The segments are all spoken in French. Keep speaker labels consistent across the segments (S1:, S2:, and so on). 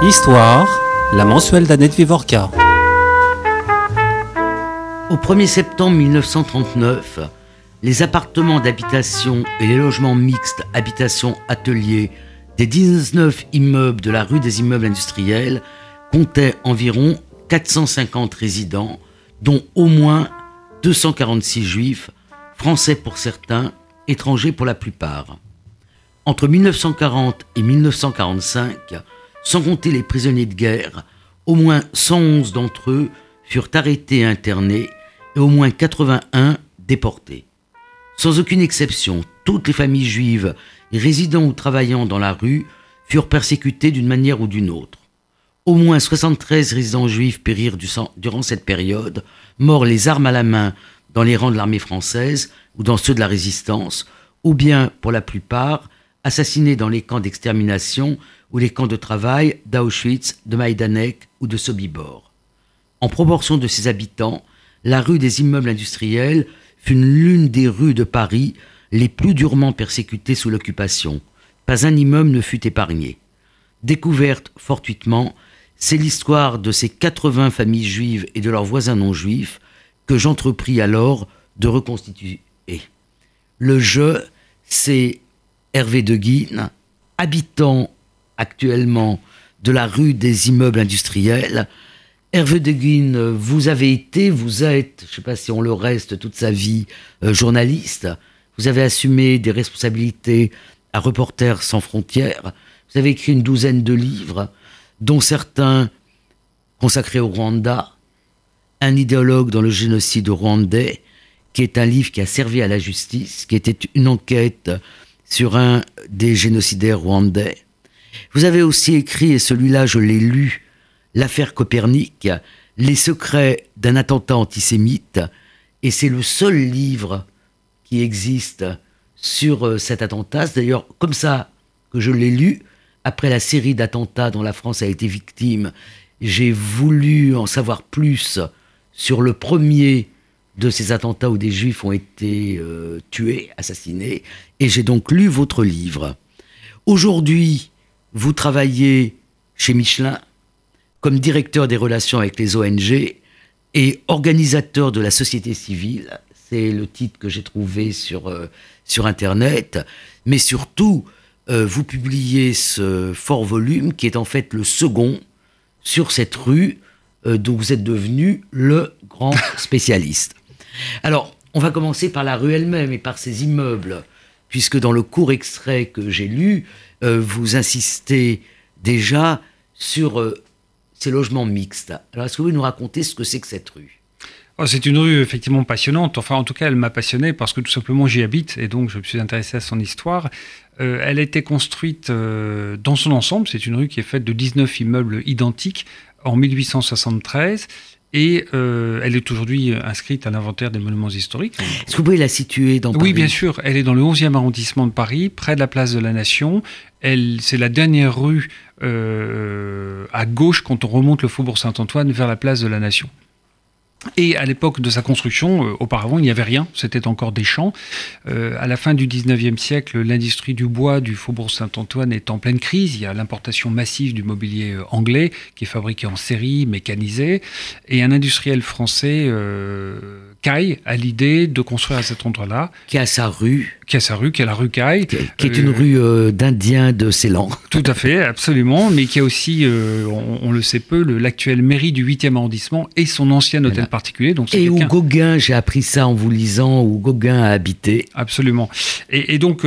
S1: Histoire, la mensuelle d'Annette Vivorca.
S2: Au 1er septembre 1939, les appartements d'habitation et les logements mixtes habitation-atelier des 19 immeubles de la rue des immeubles industriels comptaient environ 450 résidents, dont au moins 246 juifs, français pour certains, étrangers pour la plupart. Entre 1940 et 1945, sans compter les prisonniers de guerre, au moins 111 d'entre eux furent arrêtés et internés et au moins 81 déportés. Sans aucune exception, toutes les familles juives résidant ou travaillant dans la rue furent persécutées d'une manière ou d'une autre. Au moins 73 résidents juifs périrent durant cette période, morts les armes à la main dans les rangs de l'armée française ou dans ceux de la résistance, ou bien, pour la plupart, assassinés dans les camps d'extermination ou les camps de travail d'Auschwitz, de Majdanek ou de Sobibor. En proportion de ses habitants, la rue des immeubles industriels fut l'une des rues de Paris les plus durement persécutées sous l'occupation. Pas un immeuble ne fut épargné. Découverte fortuitement, c'est l'histoire de ces 80 familles juives et de leurs voisins non juifs que j'entrepris alors de reconstituer. Le jeu, c'est Hervé de Guine, habitant actuellement de la rue des immeubles industriels. Hervé de Guine, vous avez été, vous êtes, je ne sais pas si on le reste toute sa vie, euh, journaliste. Vous avez assumé des responsabilités à Reporters sans frontières. Vous avez écrit une douzaine de livres, dont certains consacrés au Rwanda, un idéologue dans le génocide rwandais, qui est un livre qui a servi à la justice, qui était une enquête sur un des génocidaires rwandais. Vous avez aussi écrit, et celui-là je l'ai lu, L'affaire Copernic, Les secrets d'un attentat antisémite, et c'est le seul livre qui existe sur euh, cet attentat. C'est d'ailleurs comme ça que je l'ai lu, après la série d'attentats dont la France a été victime. J'ai voulu en savoir plus sur le premier de ces attentats où des juifs ont été euh, tués, assassinés, et j'ai donc lu votre livre. Aujourd'hui, vous travaillez chez Michelin comme directeur des relations avec les ONG et organisateur de la société civile. C'est le titre que j'ai trouvé sur, euh, sur Internet. Mais surtout, euh, vous publiez ce fort volume qui est en fait le second sur cette rue dont vous êtes devenu le grand spécialiste. Alors, on va commencer par la rue elle-même et par ses immeubles, puisque dans le court extrait que j'ai lu, euh, vous insistez déjà sur euh, ces logements mixtes. Alors, est-ce que vous nous raconter ce que c'est que cette rue?
S3: Oh, c'est une rue effectivement passionnante. Enfin, en tout cas, elle m'a passionné parce que tout simplement j'y habite et donc je me suis intéressé à son histoire. Euh, elle a été construite dans son ensemble. C'est une rue qui est faite de 19 immeubles identiques en 1873 et euh, elle est aujourd'hui inscrite à l'inventaire des monuments historiques.
S2: Est-ce que vous pouvez la situer dans Paris
S3: Oui, bien sûr. Elle est dans le 11e arrondissement de Paris, près de la place de la Nation. C'est la dernière rue euh, à gauche quand on remonte le faubourg Saint-Antoine vers la place de la Nation. Et à l'époque de sa construction, euh, auparavant, il n'y avait rien, c'était encore des champs. Euh, à la fin du 19e siècle, l'industrie du bois du Faubourg Saint-Antoine est en pleine crise. Il y a l'importation massive du mobilier euh, anglais qui est fabriqué en série, mécanisé. Et un industriel français, euh, Caille, a l'idée de construire à cet endroit-là.
S2: Qui a sa rue
S3: qui a sa rue, qui est la rue Caille.
S2: Qui, est une euh, rue euh, d'Indiens de Ceylan.
S3: Tout à fait, absolument, mais qui a aussi, euh, on, le sait peu, l'actuelle mairie du 8e arrondissement et son ancien hôtel particulier.
S2: Donc et où Gauguin, j'ai appris ça en vous lisant, où Gauguin a habité.
S3: Absolument. Et, donc,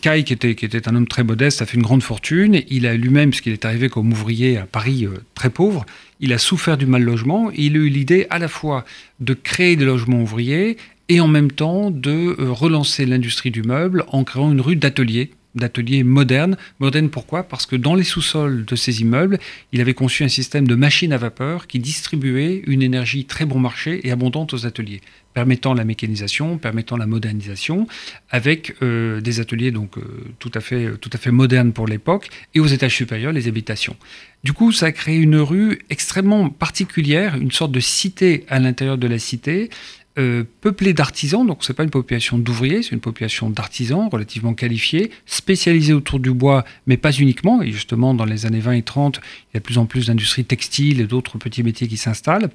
S3: Caille, qui était, qui était un homme très modeste, a fait une grande fortune. Il a lui-même, puisqu'il est arrivé comme ouvrier à Paris très pauvre, il a souffert du mal logement. il a eu l'idée à la fois de créer des logements ouvriers et en même temps de euh, relancer l'industrie du meuble en créant une rue d'ateliers d'ateliers modernes. Modernes pourquoi? Parce que dans les sous-sols de ces immeubles, il avait conçu un système de machines à vapeur qui distribuait une énergie très bon marché et abondante aux ateliers, permettant la mécanisation, permettant la modernisation, avec euh, des ateliers donc euh, tout à fait tout à fait modernes pour l'époque, et aux étages supérieurs les habitations. Du coup, ça a créé une rue extrêmement particulière, une sorte de cité à l'intérieur de la cité, euh, peuplée d'artisans, donc c'est pas une population d'ouvriers, c'est une population d'artisans relativement qualifiés, spécialisés autour du bois, mais pas uniquement. Et justement, dans les années 20 et 30, il y a de plus en plus d'industries textiles et d'autres petits métiers qui s'installent.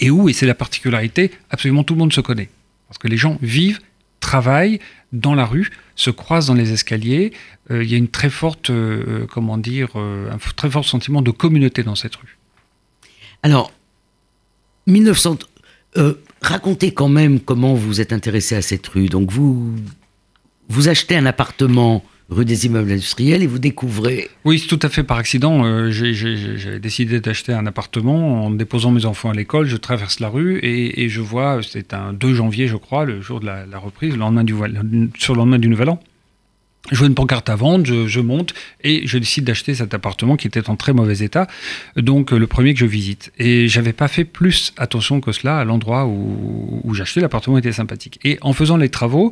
S3: Et où, et c'est la particularité, absolument tout le monde se connaît. Parce que les gens vivent, travaillent dans la rue, se croisent dans les escaliers. Euh, il y a une très forte, euh, comment dire, un très fort sentiment de communauté dans cette rue.
S2: Alors, 1900, euh, racontez quand même comment vous êtes intéressé à cette rue. Donc vous, vous achetez un appartement rue des immeubles industriels et vous découvrez...
S3: Oui, c'est tout à fait par accident. Euh, j'ai décidé d'acheter un appartement en déposant mes enfants à l'école. Je traverse la rue et, je vois, c'est un 2 janvier je crois, le jour de la, reprise, le lendemain du, sur le lendemain du Nouvel An. Je vois une pancarte à vendre, je, monte et je décide d'acheter cet appartement qui était en très mauvais état, donc euh, le premier que je visite. Et j'avais pas fait plus attention que cela à l'endroit où, où j'achetais. L'appartement était sympathique. Et en faisant les travaux,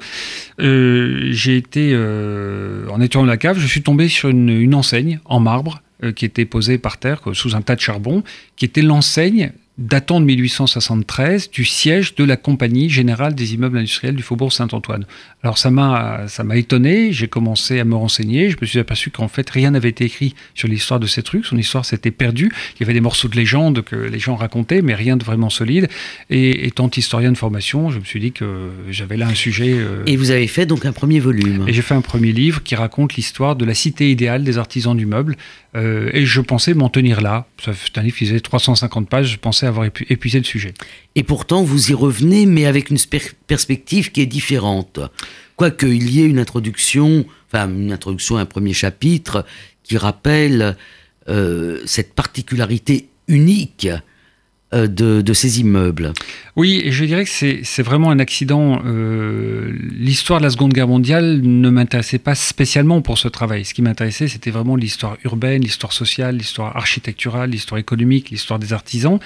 S3: euh, j'ai été, euh, en étant dans la cave, je suis tombé sur une, enseigne en marbre qui était posée par terre sous un tas de charbon, qui était l'enseigne datant de 1873 du siège de la Compagnie générale des immeubles industriels du Faubourg Saint-Antoine. Alors ça m'a ça m'a étonné, j'ai commencé à me renseigner, je me suis aperçu qu'en fait rien n'avait été écrit sur l'histoire de cette rue, son histoire s'était perdue, il y avait des morceaux de légende que les gens racontaient mais rien de vraiment solide. Et étant historien de formation, je me suis dit que j'avais là un sujet euh,
S2: Et vous avez fait donc un premier volume.
S3: Et j'ai fait un premier livre qui raconte l'histoire de la cité idéale des artisans du meuble. Euh, et je pensais m'en tenir là. C'est un livre qui faisait 350 pages, je pensais avoir épuisé le sujet.
S2: Et pourtant, vous y revenez, mais avec une perspective qui est différente. Quoique il y ait une introduction, enfin une introduction, un premier chapitre qui rappelle euh, cette particularité unique euh, de, ces immeubles.
S3: Oui, je dirais que c'est vraiment un accident. Euh, l'histoire de la Seconde Guerre mondiale ne m'intéressait pas spécialement pour ce travail. Ce qui m'intéressait, c'était vraiment l'histoire urbaine, l'histoire sociale, l'histoire architecturale, l'histoire économique, l'histoire des artisans.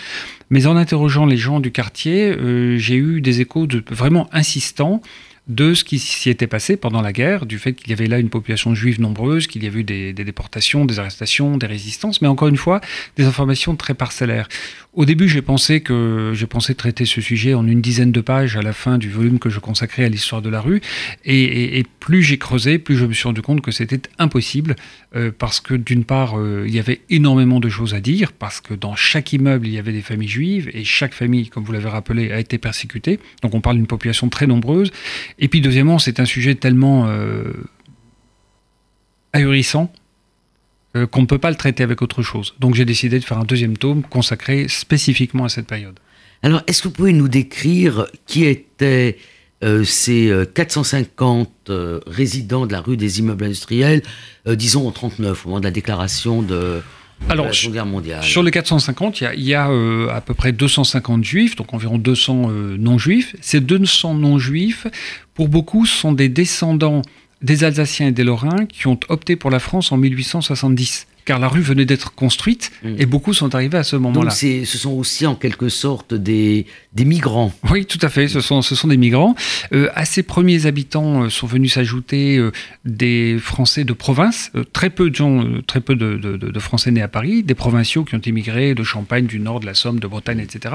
S3: Mais en interrogeant les gens du quartier, euh, j'ai eu des échos de, vraiment insistants de ce qui s'y était passé pendant la guerre, du fait qu'il y avait là une population juive nombreuse, qu'il y avait eu des, déportations, des arrestations, des résistances, mais encore une fois, des informations très parcellaires. Au début, j'ai pensé que j'ai pensé traiter ce sujet en une dizaine de pages à la fin du volume que je consacrais à l'histoire de la rue, et, plus j'ai creusé, plus je me suis rendu compte que c'était impossible, euh, parce que d'une part, euh, il y avait énormément de choses à dire, parce que dans chaque immeuble, il y avait des familles juives, et chaque famille, comme vous l'avez rappelé, a été persécutée. Donc on parle d'une population très nombreuse. Et puis deuxièmement, c'est un sujet tellement euh, ahurissant euh, qu'on ne peut pas le traiter avec autre chose. Donc j'ai décidé de faire un deuxième tome consacré spécifiquement à cette période.
S2: Alors, est-ce que vous pouvez nous décrire qui étaient euh, ces 450 résidents de la rue des immeubles industriels, disons en 39, au moment de la déclaration de,
S3: alors, Sur les 450, il y a, euh, à peu près 250 juifs, donc environ 200 euh, non-juifs. Ces 200 non-juifs, pour beaucoup, sont des descendants des Alsaciens et des Lorrains qui ont opté pour la France en 1870 car la rue venait d'être construite mm. et beaucoup sont arrivés à ce moment-là.
S2: Donc ce sont aussi en quelque sorte des, des migrants.
S3: Oui, tout à fait, ce sont, ce sont des migrants. Euh, à ces premiers habitants euh, sont venus s'ajouter euh, des Français de province, très peu de gens, très peu de, de, Français nés à Paris, des provinciaux qui ont immigré de Champagne, du Nord, de la Somme, de Bretagne, etc.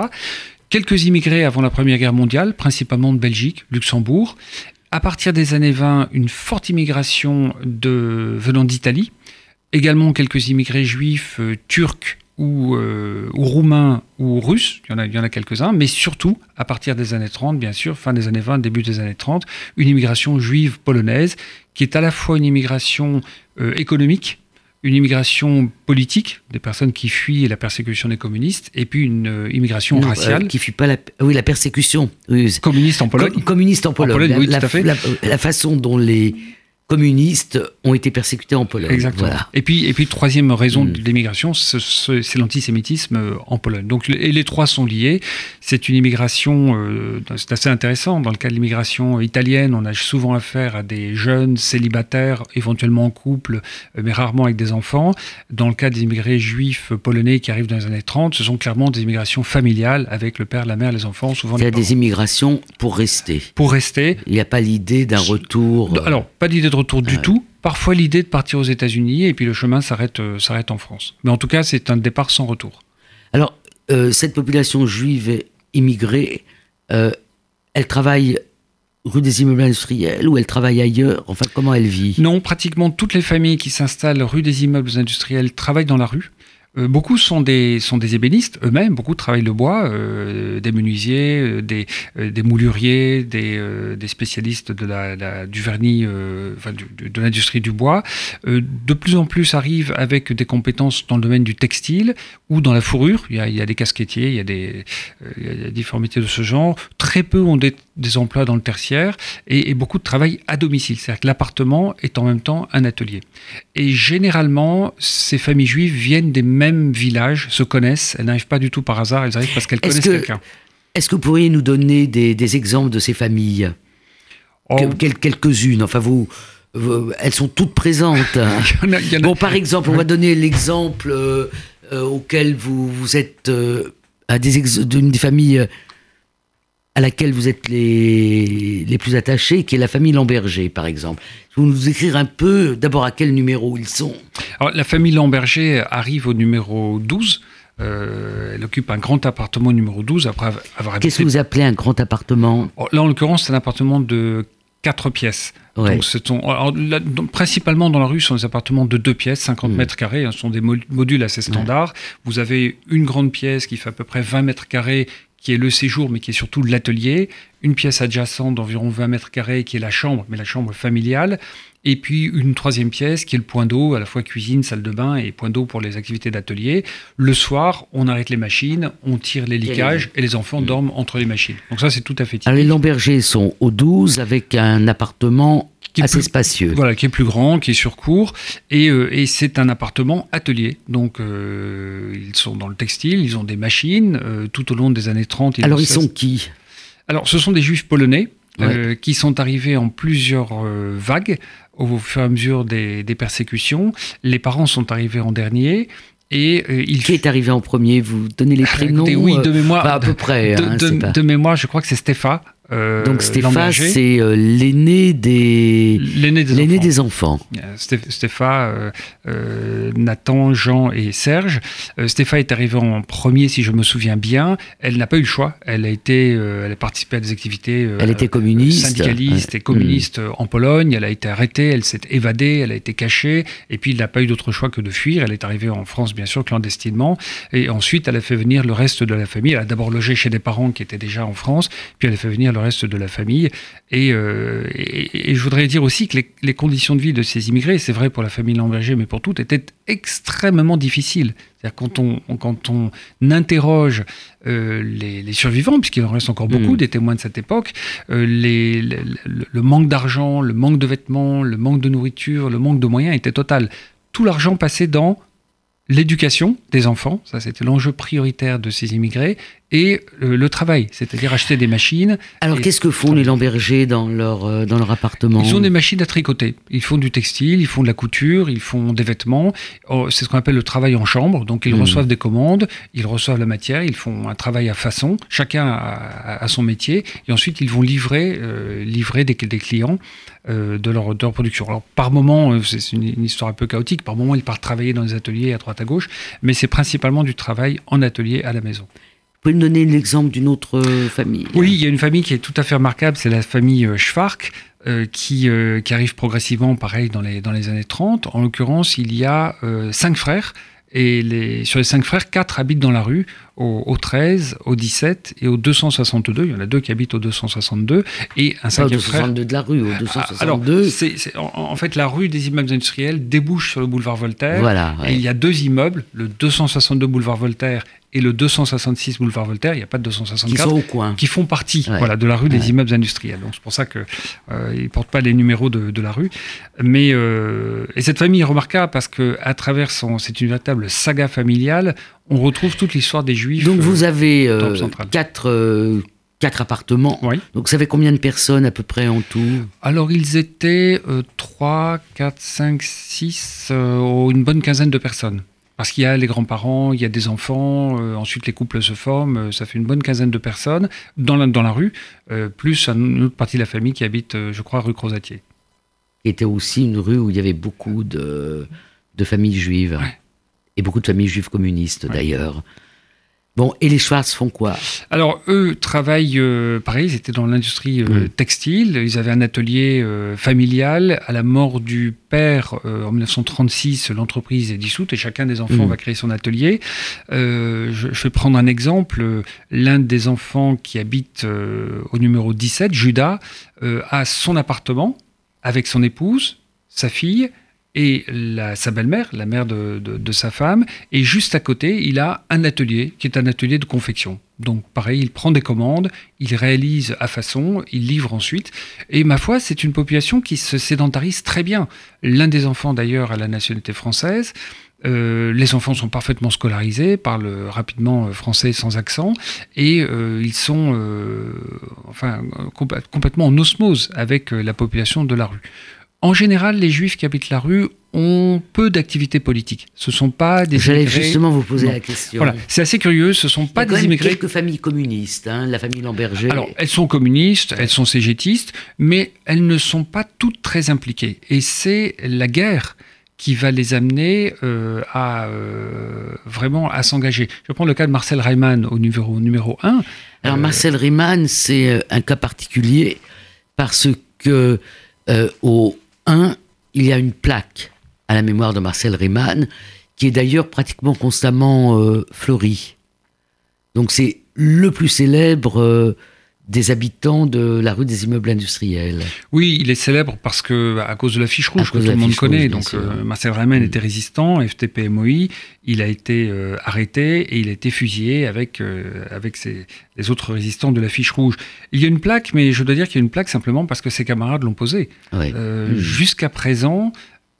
S3: Quelques immigrés avant la Première Guerre mondiale, principalement de Belgique, Luxembourg. À partir des années 20, une forte immigration venant d'Italie, également quelques immigrés juifs euh, turcs ou, euh, ou, roumains ou russes, il y en a, il y en a quelques-uns, mais surtout, à partir des années 30, bien sûr, fin des années 20, début des années 30, une immigration juive polonaise, qui est à la fois une immigration euh, économique, une immigration politique, des personnes qui fuient la persécution des communistes, et puis une immigration raciale.
S2: qui fuit pas la, oui, la persécution.
S3: communiste en Pologne.
S2: communiste en Pologne.
S3: oui, tout à fait.
S2: la façon dont les communistes ont été persécutés en Pologne.
S3: Exactement. Et puis, et puis troisième raison mm. de l'immigration, c'est l'antisémitisme euh, en Pologne. Donc, et les trois sont liés. C'est une immigration, euh, c'est assez intéressant. Dans le cas de l'immigration italienne, on a souvent affaire à des jeunes célibataires, éventuellement en couple, euh, mais rarement avec des enfants. Dans le cas des immigrés juifs polonais qui arrivent dans les années 30, ce sont clairement des immigrations familiales avec le père, la mère, les enfants, souvent.
S2: Il y a des immigrations pour rester.
S3: Pour rester.
S2: Il n'y a pas l'idée d'un retour.
S3: Alors, pas l'idée de retour du tout. Parfois l'idée de partir aux États-Unis et puis le chemin s'arrête euh, s'arrête en France. Mais en tout cas, c'est un départ sans retour.
S2: Alors, euh, cette population juive immigrée, euh, elle travaille rue des immeubles industriels ou elle travaille ailleurs? Enfin, comment elle vit?
S3: Non, pratiquement toutes les familles qui s'installent rue des immeubles industriels travaillent dans la rue. Euh, beaucoup sont des, sont des ébénistes eux-mêmes, beaucoup travaillent le bois, euh, des menuisiers, euh, des, des mouluriers, des, des, spécialistes de la, du vernis, enfin, de l'industrie du bois. de plus en plus arrivent avec des compétences dans le domaine du textile ou dans la fourrure. Il y a, il y a des casquettiers, il y a des, il y a difformités de ce genre. Très peu ont des, emplois dans le tertiaire et, beaucoup de travail à domicile. C'est-à-dire que l'appartement est en même temps un atelier. Et généralement, ces familles juives viennent des mêmes villages, se connaissent, elles n'arrivent pas du tout par hasard, elles arrivent parce qu'elles connaissent quelqu'un.
S2: Est-ce que vous pourriez nous donner des, exemples de ces familles? Oh. Quelques-unes, enfin vous, elles sont toutes présentes. bon, par exemple, on va donner l'exemple euh, euh, auquel vous, vous êtes euh, à des d'une des familles à laquelle vous êtes les, les plus attachés, qui est la famille Lamberger, par exemple. Vous nous écrire un peu, d'abord, à quel numéro ils sont
S3: Alors, La famille Lamberger arrive au numéro 12. Euh, elle occupe un grand appartement numéro 12 après avoir
S2: habité... Qu'est-ce que vous appelez un grand appartement?
S3: Oh, Là, en l'occurrence, c'est un appartement de 4 pièces. Donc, principalement dans la rue, ce sont des appartements de 2 pièces, 50 hmm. mètres carrés. Hein, ce sont des modules assez standards. Vous avez une grande pièce qui fait à peu près 20 mètres carrés, qui est le séjour, mais qui est surtout l'atelier, une pièce adjacente d'environ 20 mètres carrés, qui est la chambre, mais la chambre familiale, et puis une troisième pièce qui est le point d'eau, à la fois cuisine, salle de bain et point d'eau pour les activités d'atelier. Le soir, on arrête les machines, on tire les liquages et les enfants mmh. dorment entre les machines. Donc ça, c'est tout à fait typique.
S2: Alors les Lambergers sont au 12 avec un appartement qui est assez spacieux.
S3: Voilà, qui est plus grand, qui est sur cours, et, euh, et c'est un appartement atelier. Donc euh, ils sont dans le textile, ils ont des machines, euh, tout au long des années 30.
S2: Alors ils sont qui?
S3: Alors ce sont des juifs polonais. Qui sont arrivés en plusieurs vagues au fur et à mesure des, des, persécutions. Les parents sont arrivés en dernier. Et
S2: il... Qui est arrivé en premier? Vous donnez les prénoms
S3: Oui, de mémoire.
S2: à peu près.
S3: De, hein, de mémoire, je crois que c'est Stéphane.
S2: Euh, Donc Stéphane, c'est euh, l'aîné des, l'aîné des, enfants.
S3: Stéphane, euh, Nathan, Jean et Serge. Stéphane est arrivé en premier, si je me souviens bien. Elle n'a pas eu le choix. Elle a été, elle a participé à des activités.
S2: elle était communiste,
S3: syndicaliste et communiste mm. en Pologne. Elle a été arrêtée, elle s'est évadée, elle a été cachée. Et puis il n'a pas eu d'autre choix que de fuir. Elle est arrivée en France, bien sûr, clandestinement. Et ensuite, elle a fait venir le reste de la famille. Elle a d'abord logé chez des parents qui étaient déjà en France. Puis elle a fait venir le reste de la famille. Euh, et, je voudrais dire aussi que les, conditions de vie de ces immigrés, c'est vrai pour la famille Lamberger, mais pour toutes, étaient extrêmement difficiles. C'est-à-dire quand on, quand on interroge euh, les, survivants, puisqu'il en reste encore beaucoup, mm. des témoins de cette époque, euh, les, le manque d'argent, le manque de vêtements, le manque de nourriture, le manque de moyens était total. Tout l'argent passait dans l'éducation des enfants, ça c'était l'enjeu prioritaire de ces immigrés, et euh, le travail, c'est-à-dire acheter des machines.
S2: Alors qu'est-ce que font les Lambergers dans leur, euh, dans leur appartement
S3: Ils ont des machines à tricoter. Ils font du textile, ils font de la couture, ils font des vêtements. Oh, c'est ce qu'on appelle le travail en chambre. Donc ils hmm. reçoivent des commandes, ils reçoivent la matière, ils font un travail à façon. Chacun a, son métier. Et ensuite ils vont livrer, euh, livrer des, des clients de, leur, de, leur, production. Alors par moment, c'est une, une, histoire un peu chaotique. Par moment, ils partent travailler dans des ateliers à droite à gauche. Mais c'est principalement du travail en atelier à la maison.
S2: Vous pouvez me donner l'exemple d'une autre euh, famille
S3: Oui, il y a une famille qui est tout à fait remarquable, c'est la famille euh, Schwark, euh, qui, arrive progressivement, pareil, dans les, années 30. En l'occurrence, il y a cinq frères, et sur les cinq frères, quatre habitent dans la rue, au, 13, au 17 et au 262. Il y en a deux qui habitent au 262. Et un cinquième frère.
S2: Au 262 de la rue, au 262. Alors,
S3: c'est, en, fait, la rue des immeubles industriels débouche sur le boulevard Voltaire. Voilà, Et il y a deux immeubles, le 262 boulevard Voltaire et le 266 boulevard Voltaire, il n'y a pas de 264,
S2: qui, coin.
S3: qui font partie voilà, de la rue des immeubles industriels. Donc c'est pour ça qu'ils euh, ne portent pas les numéros de, de la rue. Mais, euh, et cette famille est remarquable parce qu'à travers son... C'est une véritable saga familiale, on retrouve toute l'histoire des Juifs.
S2: Donc vous euh, avez euh, quatre... Quatre appartements. Oui. Donc, ça fait combien de personnes à peu près en tout?
S3: Alors, ils étaient 3, 4, 5, 6, une bonne quinzaine de personnes. Parce qu'il y a les grands-parents, il y a des enfants, euh, ensuite les couples se forment, euh, ça fait une bonne quinzaine de personnes dans la, dans la rue, euh, plus une autre partie de la famille qui habite, je crois, rue Crozatier.
S2: Qui était aussi une rue où il y avait beaucoup de, de familles juives. Et beaucoup de familles juives communistes d'ailleurs. Bon, et les Schwartz font quoi?
S3: Alors, eux travaillent, euh, pareil, ils étaient dans l'industrie euh, textile. Ils avaient un atelier euh, familial. À la mort du père, euh, en 1936, l'entreprise est dissoute et chacun des enfants
S2: Mm.
S3: va créer son atelier. Je, je vais prendre un exemple. L'un des enfants qui habite au numéro 17, Judas, a son appartement avec son épouse, sa fille et la- sa belle-mère, la mère de, de- de sa femme. Et juste à côté, il a un atelier qui est un atelier de confection. Donc pareil, il prend des commandes, il réalise à façon, il livre ensuite. Et ma foi, c'est une population qui se sédentarise très bien. L'un des enfants d'ailleurs a la nationalité française. Euh, les enfants sont parfaitement scolarisés, parlent rapidement euh, français sans accent, et euh, ils sont euh, enfin, complè- complètement en osmose avec euh, la population de la rue. En général, les juifs qui habitent la rue ont peu d'activités politiques. Ce ne sont pas des
S2: J'allais
S3: immigrés.
S2: justement vous poser
S3: Non.
S2: la question.
S3: Voilà, c'est assez curieux. Ce ne sont
S2: Il y a
S3: pas
S2: quand
S3: des
S2: même
S3: immigrés.
S2: quelques familles communistes, hein, la famille Lamberger.
S3: Alors, elles sont communistes, elles sont cégétistes, mais elles ne sont pas toutes très impliquées. Et c'est la guerre qui va les amener euh, à euh, vraiment à s'engager. Je prends le cas de Marcel Reimann au numéro, numéro 1.
S2: Alors
S3: Euh,
S2: Marcel Riemann, c'est un cas particulier parce que au 1, il y a une plaque à la mémoire de Marcel Riemann qui est d'ailleurs pratiquement constamment euh, fleurie. Donc c'est le plus célèbre euh, des habitants de la rue des immeubles industriels.
S3: Oui, il est célèbre parce que à cause de l'affiche rouge
S2: À
S3: que tout le monde connaît.
S2: rouge,
S3: Donc euh, Marcel Reimann
S2: Mm.
S3: était résistant, FTP MOI, il a été euh, arrêté et il a été fusillé avec euh, avec ses- les autres résistants de l'affiche rouge. Il y a une plaque, mais je dois dire qu'il y a une plaque simplement parce que ses camarades l'ont posée.
S2: Ouais. Mm.
S3: Jusqu'à présent,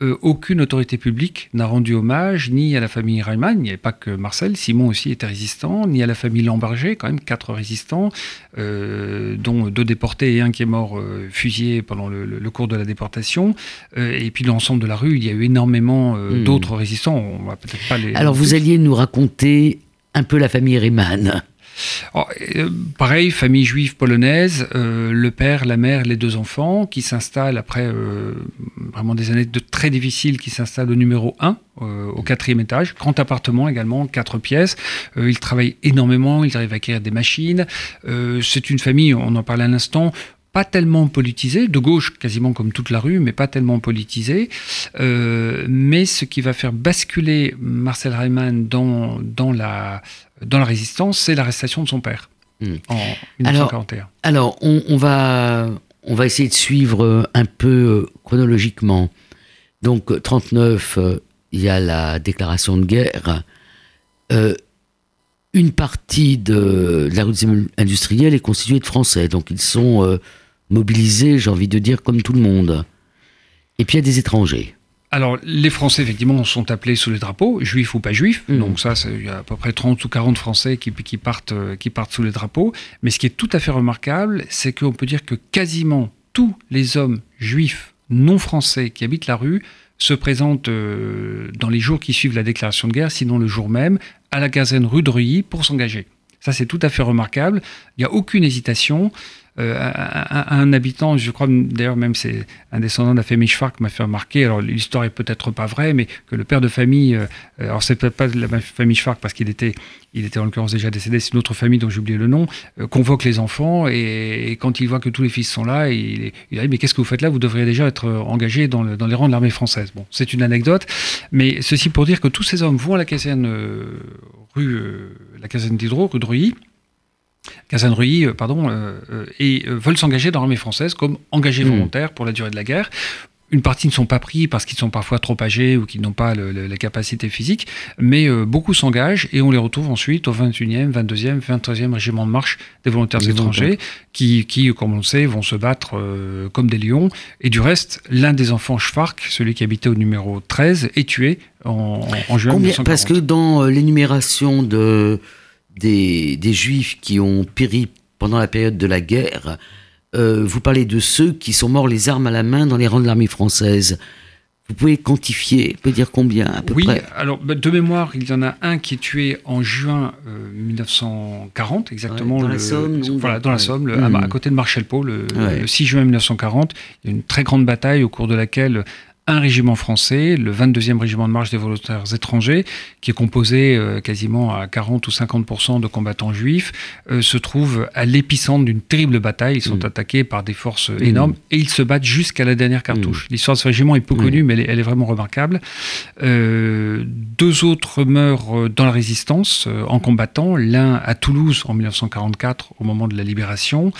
S3: euh, aucune autorité publique n'a rendu hommage ni à la famille Reimann, il n'y avait pas que Marcel, Simon aussi était résistant, ni à la famille Lamberger, quand même quatre résistants, euh, dont deux déportés et un qui est mort euh, fusillé pendant le, le- le cours de la déportation. Et puis l'ensemble de la rue, il y a eu énormément euh,
S2: Mm.
S3: d'autres résistants. On va peut-être pas les.
S2: Alors vous alliez nous raconter un peu la famille Riemann.
S3: Alors, euh, pareil, famille juive polonaise, euh, le père, la mère, les deux enfants qui s'installent après euh, vraiment des années de très difficiles, qui s'installent au numéro 1, euh, au quatrième étage. Grand appartement également, quatre pièces. Ils travaillent énormément, ils arrivent à acquérir des machines. C'est une famille, on en parlait à l'instant, pas tellement politisée, de gauche quasiment comme toute la rue, mais pas tellement politisée. Mais ce qui va faire basculer Marcel Reimann dans, dans, la, dans la résistance, c'est l'arrestation de son père
S2: Hmm.
S3: en 1941.
S2: Alors, on, on va, on va essayer de suivre euh, un peu euh, chronologiquement. Donc, euh, 39, euh, il y a la déclaration de guerre. Euh, une partie de, de la immeubles industriels est constituée de Français. Donc, ils sont euh, mobilisés, j'ai envie de dire, comme tout le monde. Et puis, il y a des étrangers.
S3: Alors, les Français, effectivement, sont appelés sous les drapeaux, juifs ou pas juifs.
S2: Mhm.
S3: Donc ça, il y a à peu près 30 ou 40 Français qui, qui, partent, euh, qui partent sous les drapeaux. Mais ce qui est tout à fait remarquable, c'est qu'on peut dire que quasiment tous les hommes juifs non français qui habitent la rue se présentent euh, dans les jours qui suivent la déclaration de guerre, sinon le jour même, à la caserne rue de Reuilly pour s'engager. Ça, c'est tout à fait remarquable. Il n'y a aucune hésitation. Euh, un, habitant, je crois d'ailleurs même c'est un descendant de la famille Schwark m'a fait remarquer, alors l'histoire est peut-être pas vraie, mais que le père de famille, euh, alors c'est peut-être pas de la famille Schwark parce qu'il était, il était en l'occurrence déjà décédé, c'est une autre famille dont j'ai oublié le nom, euh, convoque les enfants et, quand il voit que tous les fils sont là, il, il dit mais qu'est-ce que vous faites là? Vous devriez déjà être engagé dans, le- dans les rangs de l'armée française. Bon, c'est une anecdote, mais ceci pour dire que tous ces hommes vont à la caserne rue, la caserne d'Hydro, rue de caserne Reuilly, euh, pardon, euh, euh, et veulent s'engager dans l'armée française comme engagés
S2: Mmh.
S3: volontaires pour la durée de la guerre. Une partie ne sont pas pris parce qu'ils sont parfois trop âgés ou qu'ils n'ont pas le- le- la capacité physique, mais euh, beaucoup s'engagent et on les retrouve ensuite au 21e, 22e, 23e régiment de marche des volontaires
S2: Des
S3: étrangers qui, qui, comme on le sait, vont se battre euh, comme des lions. Et du reste, l'un des enfants Schwark, celui qui habitait au numéro 13, est tué en, en juin
S2: Combien,
S3: 1940.
S2: parce que dans l'énumération de, des, des juifs qui ont péri pendant la période de la guerre, euh, vous parlez de ceux qui sont morts les armes à la main dans les rangs de l'armée française. Vous pouvez quantifier, vous pouvez dire combien à peu
S3: oui,
S2: près?
S3: alors bah, de mémoire, il y en a un qui est tué en juin euh, 1940, exactement.
S2: Ouais, dans la
S3: le-
S2: Somme,
S3: Voilà, dans la. Somme, le-
S2: Mhm.
S3: à, à côté de Marchel-Pau, le,
S2: Ouais.
S3: le 6 juin 1940. Il y a une très grande bataille au cours de laquelle un régiment français, le 22e régiment de marche des volontaires étrangers, qui est composé euh, quasiment à 40 ou 50% de combattants juifs, euh, se trouve à l'épicentre d'une terrible bataille. Ils sont mm. attaqués par des forces mm. énormes et ils se battent jusqu'à la dernière cartouche. Mm. L'histoire de ce régiment est peu connue, mais elle est, vraiment remarquable. Euh, deux autres meurent dans la résistance en combattant, l'un à Toulouse en 1944 au moment de la libération,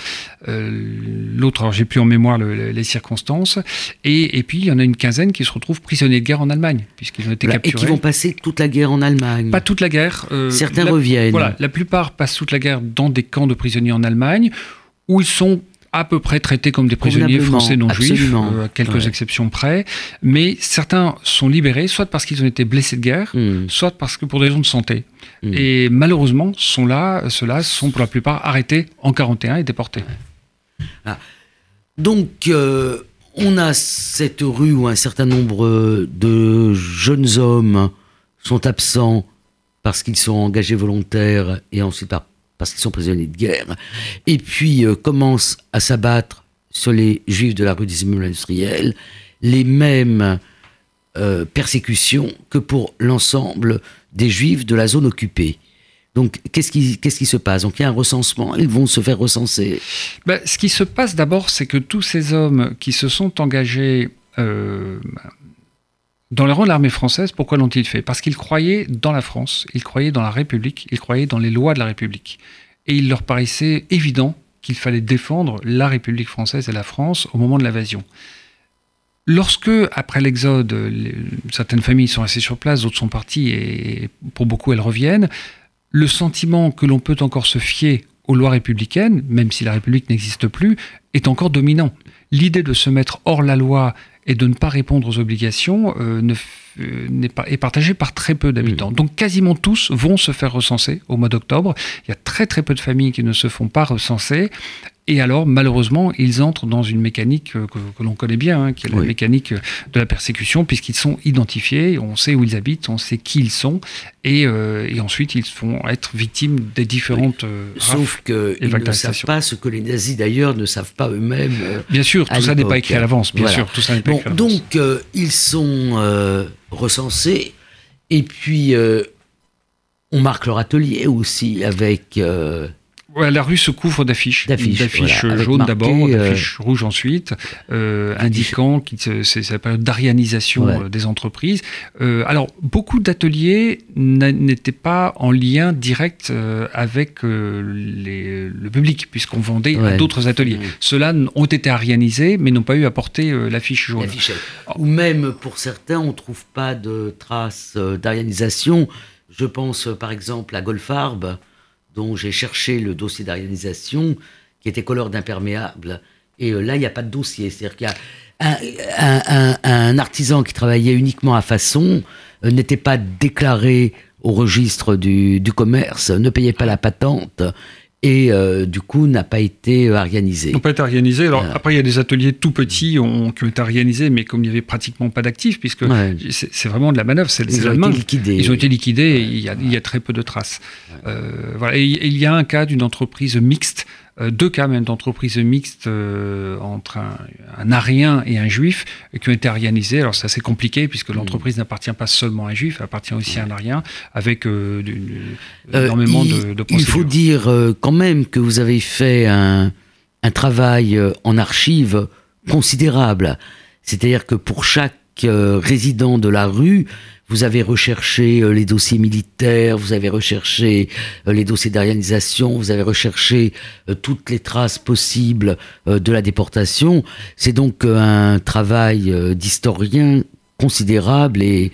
S3: l'autre, alors j'ai plus en mémoire les circonstances, et, et puis il y en a une quinzaine qui se retrouvent prisonniers de guerre en Allemagne, puisqu'ils ont été capturés.
S2: Et qui vont passer toute la guerre en Allemagne.
S3: Pas toute la guerre.
S2: Euh, Certains reviennent.
S3: Voilà, la plupart passent toute la guerre dans des camps de prisonniers en Allemagne, où ils sont à peu près traités comme des prisonniers français non juifs, euh, à quelques exceptions près. Mais certains sont libérés, soit parce qu'ils ont été blessés de guerre, hmm. soit parce que pour des raisons de santé. Hmm. Et malheureusement, sont là, ceux-là sont pour la plupart arrêtés en 41 et déportés.
S2: Ah. Donc, euh, on a cette rue où un certain nombre de jeunes hommes sont absents parce qu'ils sont engagés volontaires et ensuite parce qu'ils sont prisonniers de guerre, et puis euh, commencent à s'abattre sur les juifs de la rue des immeubles industriels, les mêmes euh, persécutions que pour l'ensemble des juifs de la zone occupée. Donc, qu'est-ce qui, se passe? Donc, il y a un recensement, ils vont se faire recenser.
S3: Ben, ce qui se passe d'abord, c'est que tous ces hommes qui se sont engagés euh, dans les rangs de l'armée française, pourquoi l'ont-ils fait? Parce qu'ils croyaient dans la France, ils croyaient dans la République, ils croyaient dans les lois de la République. Et il leur paraissait évident qu'il fallait défendre la République française et la France au moment de l'invasion. Lorsque, après l'Exode, certaines familles sont restées sur place, d'autres sont parties et pour beaucoup elles reviennent, le sentiment que l'on peut encore se fier aux lois républicaines, même si la République n'existe plus, est encore dominant. L'idée de se mettre hors la loi et de ne pas répondre aux obligations euh, euh, pas, est partagée par très peu d'habitants. Mmh. Donc quasiment tous vont se faire recenser au mois d'octobre. Il y a très très peu de familles qui ne se font pas recenser. Et alors, malheureusement, ils entrent dans une mécanique euh, que, l'on connaît bien, hein, qui est la mécanique de la persécution, puisqu'ils sont identifiés, on sait où ils habitent, on sait qui ils sont, et, euh, ensuite ils vont être victimes des différentes.
S2: Euh, Sauf qu'ils ne savent pas ce que les nazis d'ailleurs ne savent pas eux-mêmes.
S3: bien sûr, tout ça n'est pas écrit à l'avance, bien sûr, tout ça n'est pas écrit à
S2: Donc, ils sont recensés, et puis on marque leur atelier aussi avec
S3: la rue se couvre d'affiches. D'affiches, jaunes d'abord, euh, d'affiches rouges ensuite, euh, indiquant que c'est la période d'arianisation euh, des entreprises. alors, beaucoup d'ateliers n'étaient pas en lien direct avec le public, puisqu'on vendait à d'autres ateliers. Mmh. Ceux-là ont été arianisés, mais n'ont pas eu à porter l'affiche jaune.
S2: Ou même, pour certains, on ne trouve pas de traces d'arianisation. Je pense, par exemple, à Golfarb dont j'ai cherché le dossier d'arianisation, qui était couleur d'imperméable. Et euh, là, il n'y a pas de dossier. C'est-à-dire qu'il y a un, artisan qui travaillait uniquement à façon, euh, n'était pas déclaré au registre du, commerce, ne payait pas la patente et euh, du coup n'a pas été euh, organisé.
S3: N'a pas été organisé. Alors après il y a des ateliers tout petits qui ont été organisés, mais comme il n'y avait pratiquement pas d'actifs, puisque c'est vraiment de la manœuvre, c'est
S2: été liquidés.
S3: Ils ont été liquidés. Et il, y a, il, y a, très peu de traces. Euh, voilà. Et, il y a un cas d'une entreprise mixte euh, deux cas même d'entreprises mixtes euh, entre un, un, arien et un juif qui ont été arianisés. Alors c'est assez compliqué puisque l'entreprise mmh. n'appartient pas seulement à un juif, elle appartient aussi à un arien avec euh, énormément de, de,
S2: Il faut dire quand même que vous avez fait un, un travail en archives considérable. C'est-à-dire que pour chaque résident de la rue, vous avez recherché euh, les dossiers militaires, vous avez recherché euh, les dossiers d'arianisation, vous avez recherché euh, toutes les traces possibles de la déportation. C'est donc un travail d'historien considérable et,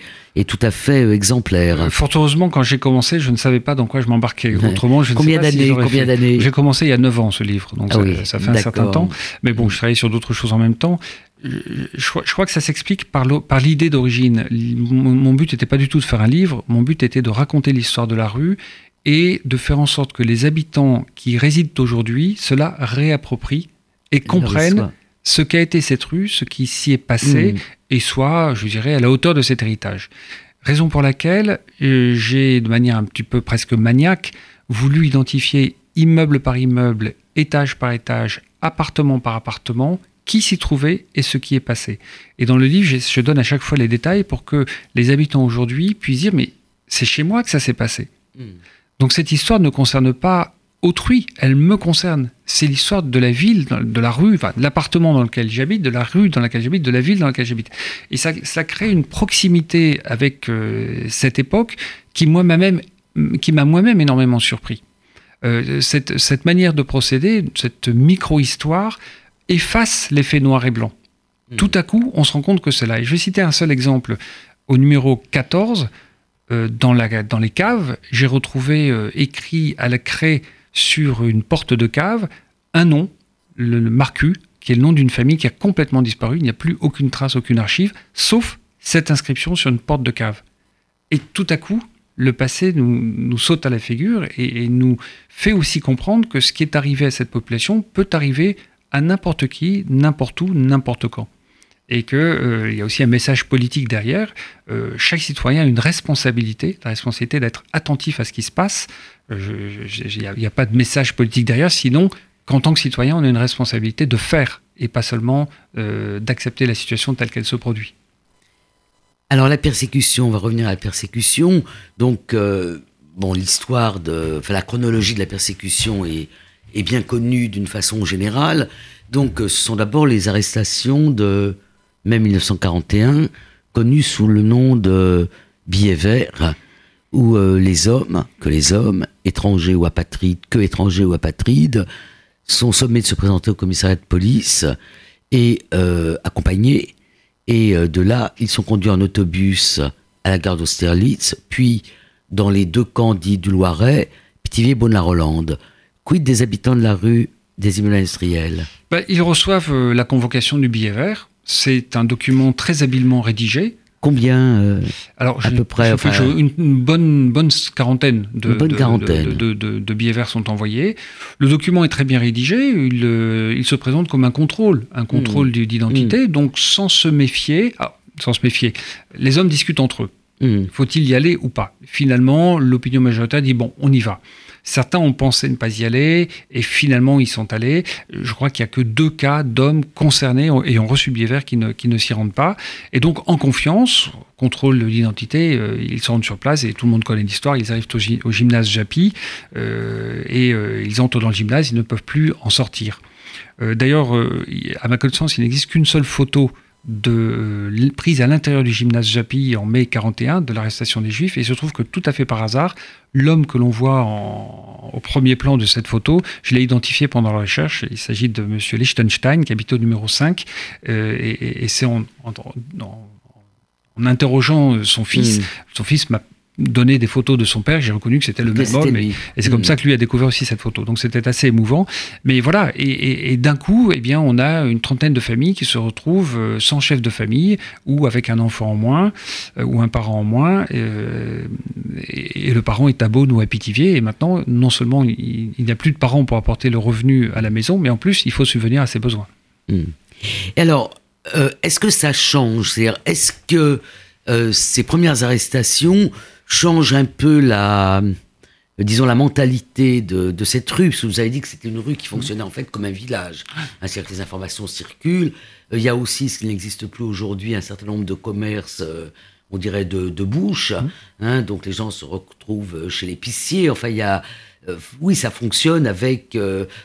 S2: tout à fait exemplaire.
S3: Fort heureusement, quand j'ai commencé, je ne savais pas dans quoi je m'embarquais. Autrement, je
S2: combien d'années Combien d'années?
S3: J'ai commencé il y a 9 ans ce livre, donc ah ça, fait un certain temps. Mais bon, je travaillais sur d'autres choses en même temps je, crois que ça s'explique par l'idée d'origine. Mon, but n'était pas du tout de faire un livre, mon but était de raconter l'histoire de la rue et de faire en sorte que les habitants qui résident aujourd'hui cela réapproprient et comprennent ce qu'a été cette rue, ce qui s'y est passé, mmh. et soient, je dirais, à la hauteur de cet héritage. Raison pour laquelle euh, j'ai, de manière un petit peu presque maniaque, voulu identifier immeuble par immeuble, étage par étage, appartement par appartement, qui s'y trouvait et ce qui est passé. Et dans le livre, je donne à chaque fois les détails pour que les habitants aujourd'hui puissent dire mais c'est chez moi que ça s'est passé. Hmm. Donc cette histoire ne concerne pas autrui, elle me concerne. C'est l'histoire de la ville, de la rue, de l'appartement dans lequel j'habite, de la rue dans laquelle j'habite, de la ville dans laquelle j'habite. Et ça, crée une proximité avec euh, cette époque qui moi-même, qui m'a moi-même énormément surpris. Euh, cette, cette, manière de procéder, cette micro-histoire, efface l'effet noir et blanc. Hmm. Tout à coup, on se rend compte que c'est là. Et je vais citer un seul exemple. Au numéro 14, euh, dans, la, dans, les caves, j'ai retrouvé écrit à la craie sur une porte de cave un nom, le, Marcu, qui est le nom d'une famille qui a complètement disparu. Il n'y a plus aucune trace, aucune archive, sauf cette inscription sur une porte de cave. Et tout à coup, le passé nous, saute à la figure et, nous fait aussi comprendre que ce qui est arrivé à cette population peut arriver à n'importe qui, n'importe où, n'importe quand. Et qu'il euh, y a aussi un message politique derrière. Euh, chaque citoyen a une responsabilité, la responsabilité d'être attentif à ce qui se passe, il n'y a, pas de message politique derrière, sinon qu'en tant que citoyen, on a une responsabilité de faire et pas seulement euh, d'accepter la situation telle qu'elle se produit.
S2: Alors la persécution, on va revenir à la persécution. Donc, euh, bon, l'histoire de, enfin, la chronologie de la persécution est, est bien connue d'une façon générale. Donc, euh, ce sont d'abord les arrestations de mai 1941, connues sous le nom de billets verts où euh, les hommes, que les hommes, étrangers ou apatrides, que étrangers ou apatrides, sont sommés de se présenter au commissariat de police et euh, accompagnés. Et de là, ils sont conduits en autobus à la gare d'Austerlitz, puis dans les deux camps dits du Loiret, Pithiviers, Beaune-la-Rolande. Quid des habitants de la rue des immeubles industriels
S3: ben, Ils reçoivent la convocation du billet vert. C'est un document très habilement rédigé
S2: Combien euh,
S3: Alors, à peu près une, bonne, bonne quarantaine, de, de, billets verts sont envoyés. Le document est très bien rédigé. Il, euh, se présente comme un contrôle, un contrôle hmm. d'identité. Hmm. Donc, sans se méfier, ah, sans se méfier, les hommes discutent entre eux. Hmm. Faut-il y aller ou pas? Finalement, l'opinion majoritaire dit bon, on y va. Certains ont pensé ne pas y aller et finalement ils sont allés. Je crois qu'il n'y a que deux cas d'hommes concernés ont reçu billet vert qui ne, qui ne s'y rendent pas. Et donc en confiance, contrôle de l'identité, euh, ils se rendent sur place et tout le monde connaît l'histoire. Ils arrivent au, gymnase Japi euh, et euh, ils entrent dans le gymnase, ils ne peuvent plus en sortir. D'ailleurs, à ma connaissance, il n'existe qu'une seule photo de euh, prise à l'intérieur du gymnase Japi en mai 41 de l'arrestation des Juifs. Et il se trouve que tout à fait par hasard, l'homme que l'on voit au premier plan de cette photo, je l'ai identifié pendant la recherche. Il s'agit de M. Liechtenstein, qui habite au numéro 5. Euh, et, c'est en, en, interrogeant son fils, hmm. son fils m'a donné des photos de son père, j'ai reconnu que c'était le même homme. Et, c'est comme mm. ça que lui a découvert aussi cette photo. Donc c'était assez émouvant. Mais voilà, et, d'un coup, eh bien, on a une trentaine de familles qui se retrouvent euh, sans chef de famille ou avec un enfant en moins euh, ou un parent en moins. Euh, et, le parent est à Beaune ou à Pithiviers. Et maintenant, non seulement il, n'y a plus de parents pour apporter le revenu à la maison, mais en plus, il faut subvenir à ses besoins.
S2: Mm. Et alors, est-ce que ça change? C'est-à-dire, est-ce que ces premières arrestations change un peu la, disons, la mentalité de, cette rue, parce que vous avez dit que c'était une rue qui fonctionnait en fait comme un village. C'est-à-dire que les informations circulent. Euh, il y a aussi, ce qui n'existe plus aujourd'hui, un certain nombre de commerces, euh, on dirait de, de bouche. Mmh. Hein, donc les gens se retrouvent chez l'épicier. Enfin, il y a. Euh, oui, ça fonctionne avec.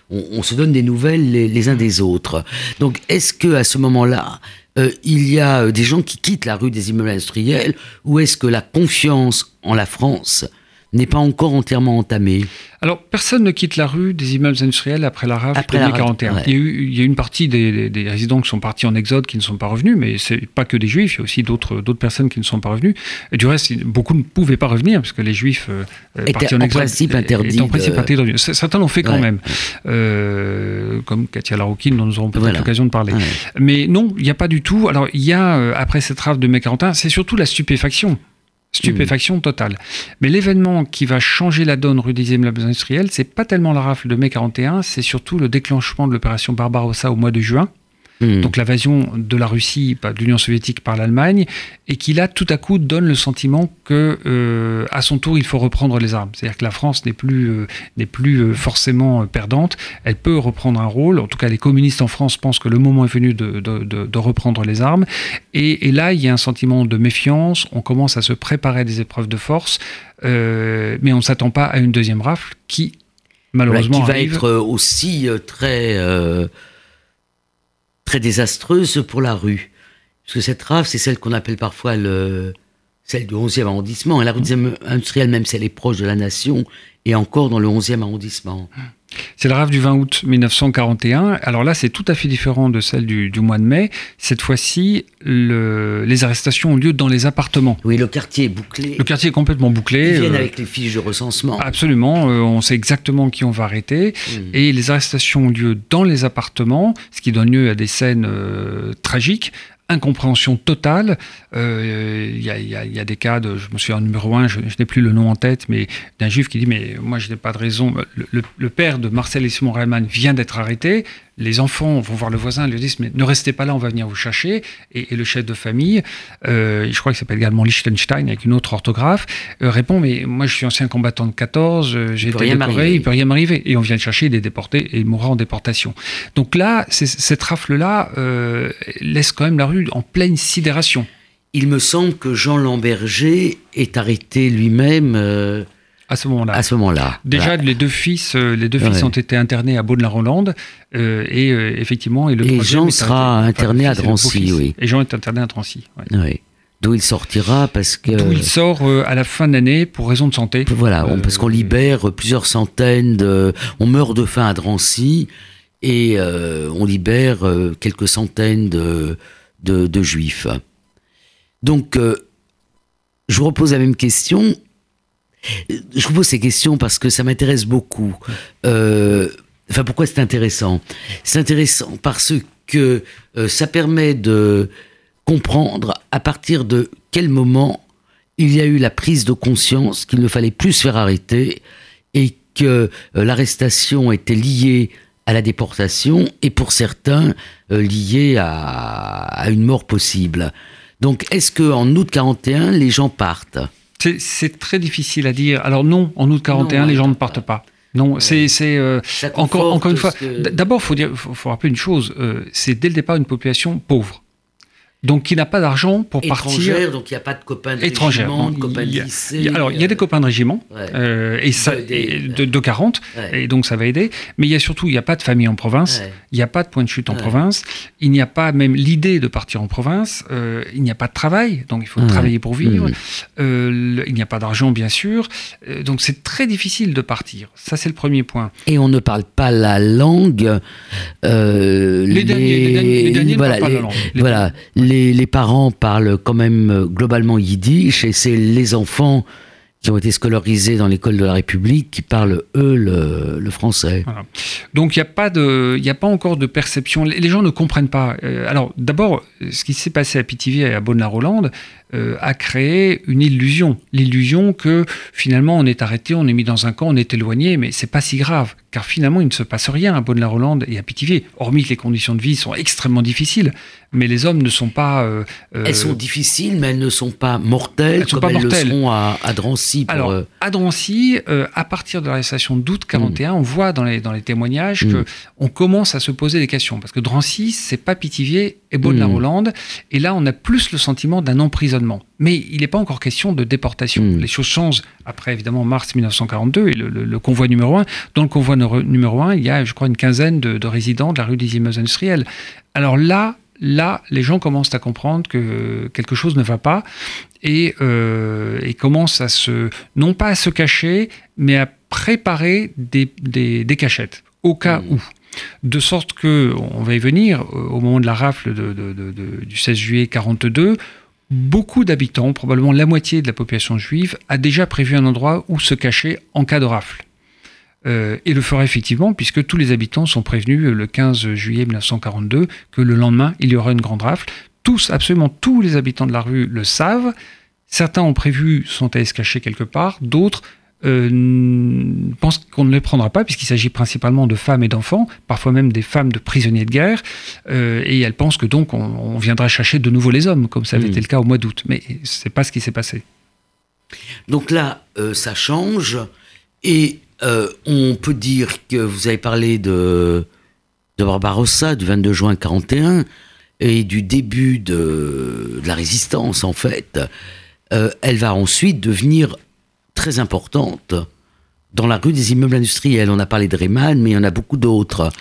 S2: on, se donne des nouvelles les, les uns des autres. Donc, est-ce que à ce moment-là, euh, il y a euh, des gens qui quittent la rue des immeubles industriels ou est-ce que la confiance en la France n'est pas encore entièrement entamée
S3: alors, personne ne quitte la rue des immeubles industriels après la rafle de 1941. Il, y a une partie des, résidents qui sont partis en exode qui ne sont pas revenus, mais c'est pas que des juifs, il y a aussi d'autres personnes qui ne sont pas revenues. Et du reste, beaucoup ne pouvaient pas revenir, parce que les juifs euh,
S2: partis en, exode
S3: principe
S2: interdits.
S3: en principe interdits. Certains l'ont fait quand même, euh, comme Katia Laroukine, dont nous aurons peut-être l'occasion de parler. Mais non, il n'y a pas du tout. Alors, il y a, euh, après cette rafle de mai 41, c'est surtout la stupéfaction. Stupéfaction totale. Mais l'événement qui va changer la donne rue des immeubles industriels, c'est pas tellement la rafle de mai 41, c'est surtout le déclenchement de l'opération Barbarossa au mois de juin, mmh. donc l'invasion de la Russie, de l'Union soviétique par l'Allemagne, et qui là, tout à coup, donne le sentiment que, euh, à son tour, il faut reprendre les armes. C'est-à-dire que la France n'est plus, euh, n'est plus euh, forcément perdante, elle peut reprendre un rôle. En tout cas, les communistes en France pensent que le moment est venu de, de, de, reprendre les armes. Et, et, là, il y a un sentiment de méfiance, on commence à se préparer à des épreuves de force, mais on ne s'attend pas à une deuxième rafle qui, malheureusement,
S2: qui va
S3: arrive.
S2: être aussi très très désastreuse pour la rue. Parce que cette rafle, c'est celle qu'on appelle parfois le, celle du 11e arrondissement. Et la rue industrielle, même si elle est proche de la nation, est encore dans le 11e arrondissement.
S3: C'est le rafle du 20 août 1941. Alors là, c'est tout à fait différent de celle du, mois de mai. Cette fois-ci, le, les arrestations ont lieu dans les appartements.
S2: Oui, le quartier est bouclé.
S3: Le quartier est complètement bouclé.
S2: Ils viennent euh, avec les fiches de recensement.
S3: Absolument. Euh, on sait exactement qui on va arrêter. Mmh. Et les arrestations ont lieu dans les appartements, ce qui donne lieu à des scènes euh, tragiques incompréhension totale. Il euh, y, y, a des cas de, je me souviens en numéro un, je, n'ai plus le nom en tête, mais d'un juif qui dit mais moi je n'ai pas de raison. Le, le, père de Marcel et Simon Reimann vient d'être arrêté les enfants vont voir le voisin, lui disent mais ne restez pas là, on va venir vous chercher. Et, le chef de famille, euh, je crois qu'il s'appelle également Liechtenstein avec une autre orthographe, euh, répond mais moi je suis ancien combattant de 14, euh, j'ai été décoré, il peut rien m'arriver. Et on vient le chercher, il est déporté et il mourra en déportation. Donc là, cette rafle-là laisse quand même la rue en pleine sidération.
S2: Il me semble que Jean Lamberger est arrêté lui-même
S3: à ce moment-là.
S2: À ce moment-là.
S3: Déjà, les deux fils, euh, les deux fils ont été internés à Beaune-la-Rolande euh, et euh, effectivement, et le
S2: et Jean sera interné à Drancy, oui.
S3: Et Jean est interné à Drancy.
S2: Oui. D'où il sortira parce que.
S3: D'où il sort à la fin de l'année pour raison de santé.
S2: Voilà, parce qu'on libère plusieurs centaines de. On meurt de faim à Drancy et on libère quelques centaines de, de, de juifs. Donc, je vous repose la même question je vous pose ces questions parce que ça m'intéresse beaucoup. Euh, enfin, pourquoi c'est intéressant? C'est intéressant parce que euh, ça permet de comprendre à partir de quel moment il y a eu la prise de conscience qu'il ne fallait plus se faire arrêter et que euh, l'arrestation était liée à la déportation et pour certains liée à, une mort possible. Donc, est-ce qu'en août 41, les gens partent?
S3: C'est très difficile à dire. Alors non, en août 41, les gens ne partent pas. Non, c'est euh, encore, encore une fois. D'abord, il faut, dire, faut, rappeler une chose euh, c'est dès le départ une population pauvre donc qui n'a pas d'argent pour
S2: partir. donc il n'y a pas de copains de régiment, de copains de lycée.
S3: alors il y a des copains de régiment, euh, et ça, de, de, 40, et donc ça va aider. Mais il y a surtout, il n'y a pas de famille en province, il n'y a pas de point de chute en province, il n'y a pas même l'idée de partir en province, euh, il n'y a pas de travail, donc il faut travailler pour vivre, mmh. euh, il n'y a pas d'argent bien sûr, donc c'est très difficile de partir. Ça c'est le premier point.
S2: Et on ne parle pas la langue.
S3: les, derniers, les, derniers, ne parlent pas la langue.
S2: voilà les, parents parlent quand même euh, globalement yiddish et c'est les enfants qui ont été scolarisés dans l'école de la République qui parlent, eux, le, français.
S3: Donc il n'y a, pas encore de perception. Les gens ne comprennent pas. Euh, alors d'abord, ce qui s'est passé à Pithiviers et à Bonne-la-Rolande, euh, a créé une illusion. L'illusion que finalement on est arrêté, on est mis dans un camp, on est éloigné, mais c'est pas si grave, car finalement il ne se passe rien à Bonne-la-Rolande et à Pithiviers, hormis que les conditions de vie sont extrêmement difficiles. Mais les hommes ne sont pas. Euh,
S2: euh, elles sont difficiles, mais elles ne sont pas mortelles. Elles sont pas mortelles. Le seront à, à Drancy. Pour,
S3: Alors, à Drancy, à partir de l'arrestation d'août 41, on voit dans les, dans les témoignages mm. que on commence à se poser des questions. Parce que Drancy, c'est pas Pithiviers et Bonne-la-Rolande. Mm. Et là, on a plus le sentiment d'un emprisonnement mais il n'est pas encore question de déportation. Hmm. Les choses changent après, évidemment, mars 1942 et le, convoi numéro 1. Dans le convoi numéro 1, il y a, je crois, une quinzaine de, résidents de la rue des immeubles industriels. Alors là, là, les gens commencent à comprendre que quelque chose ne va pas et, euh, commencent à se, non pas à se cacher, mais à préparer des, des, cachettes au cas hmm. où. De sorte que, on va y venir, au moment de la rafle du 16 juillet 42, beaucoup d'habitants, probablement la moitié de la population juive, a déjà prévu un endroit où se cacher en cas de rafle. Euh, et le fera effectivement, puisque tous les habitants sont prévenus euh, le 15 juillet 1942 que le lendemain, il y aura une grande rafle. Tous, absolument tous les habitants de la rue le savent. Certains ont prévu, sont allés se cacher quelque part, d'autres euh, pense qu'on ne les prendra pas, puisqu'il s'agit principalement de femmes et d'enfants, parfois même des femmes de prisonniers de guerre, euh, et elle pense que donc on, viendra chercher de nouveau les hommes, comme ça avait hmm. été le cas au mois d'août. Mais c'est pas ce qui s'est passé.
S2: Donc là, euh, ça change, et on peut dire que vous avez parlé de, de Barbarossa du 22 juin 41 et du début de, de la résistance, en fait. elle va ensuite devenir très importante dans la rue des immeubles industriels. On a parlé de Riemann, mais il y en a beaucoup d'autres.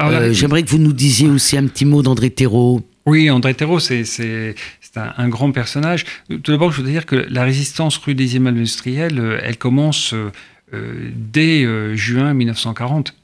S2: Euh, j'aimerais que vous nous disiez aussi un petit mot d'André Thérault.
S3: Oui, André Thérault, c'est un, un, grand personnage. Tout d'abord, je voudrais dire que la résistance rue des immeubles industriels, euh, elle commence euh, dès juin 1940.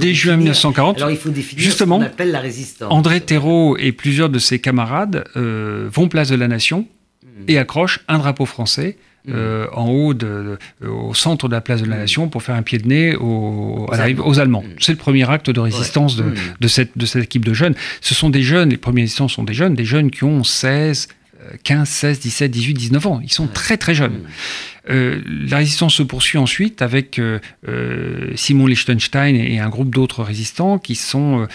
S3: Dès juin 1940,
S2: alors il faut définir justement, ce qu'on appelle la résistance.
S3: André Thérault et plusieurs de ses camarades vont place de la Nation hmm. et accrochent un drapeau français euh, en haut, de, au centre de la place de la Nation, pour faire un pied de nez aux, aux Allemands. C'est le premier acte de résistance de, de, cette, de cette équipe de jeunes. Ce sont des jeunes, les premiers résistants sont des jeunes, des jeunes qui ont 16, 15, 16, 17, 18, 19 ans. Ils sont très très jeunes. Euh, la résistance se poursuit ensuite avec euh, Simon Liechtenstein et un groupe d'autres résistants qui sont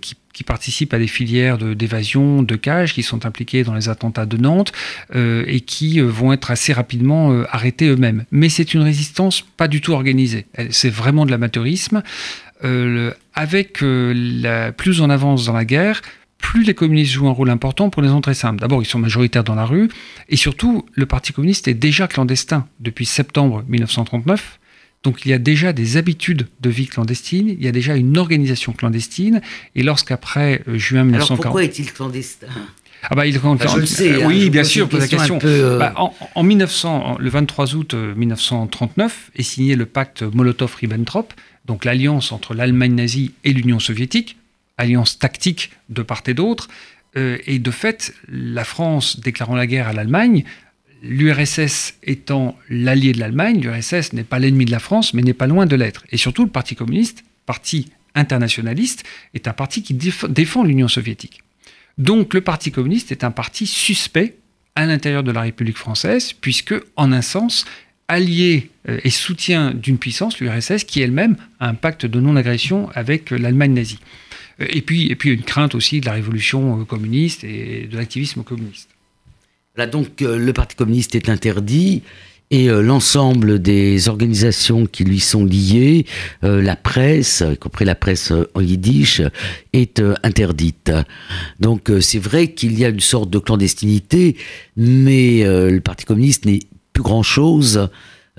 S3: qui qui participent à des filières d'évasion, de, cages, qui sont impliqués dans les attentats de Nantes euh, et qui euh, vont être assez rapidement euh, arrêtés eux-mêmes. Mais c'est une résistance pas du tout organisée. C'est vraiment de l'amateurisme. avec la, plus on avance dans la guerre, plus les communistes jouent un rôle important pour les raisons très simples. D'abord, ils sont majoritaires dans la rue, et surtout, le Parti communiste est déjà clandestin depuis septembre 1939. Donc il y a déjà des habitudes de vie clandestine, il y a déjà une organisation clandestine, et lorsqu'après euh, juin 1940... Alors
S2: pourquoi est-il clandestin?
S3: Ah bah, il je le sais. oui, hein, bien sûr, pose la question. Euh, bah, en, 1900, le 23 août 1939 est signé le pacte Molotov-Ribbentrop, donc l'alliance entre l'Allemagne nazie et l'Union soviétique, alliance tactique de part et d'autre. Euh, et de fait, la France déclarant la guerre à l'Allemagne l'URSS étant l'allié de l'Allemagne, l'URSS n'est pas l'ennemi de la France, mais n'est pas loin de l'être. Et surtout, le Parti communiste, parti internationaliste, est un parti qui défend l'Union soviétique. Donc le Parti communiste est un parti suspect à l'intérieur de la République française, puisque, en un sens, allié euh, et soutien d'une puissance, l'URSS, qui elle-même a un pacte de non-agression avec euh, l'Allemagne nazie. Euh, et puis, et puis une crainte aussi de la révolution communiste et de l'activisme communiste.
S2: Là, donc, euh, le Parti communiste est interdit et euh, l'ensemble des organisations qui lui sont liées, euh, la presse, y compris la presse en yiddish, est interdite. Donc c'est vrai qu'il y a une sorte de clandestinité, mais le Parti communiste n'est plus grand-chose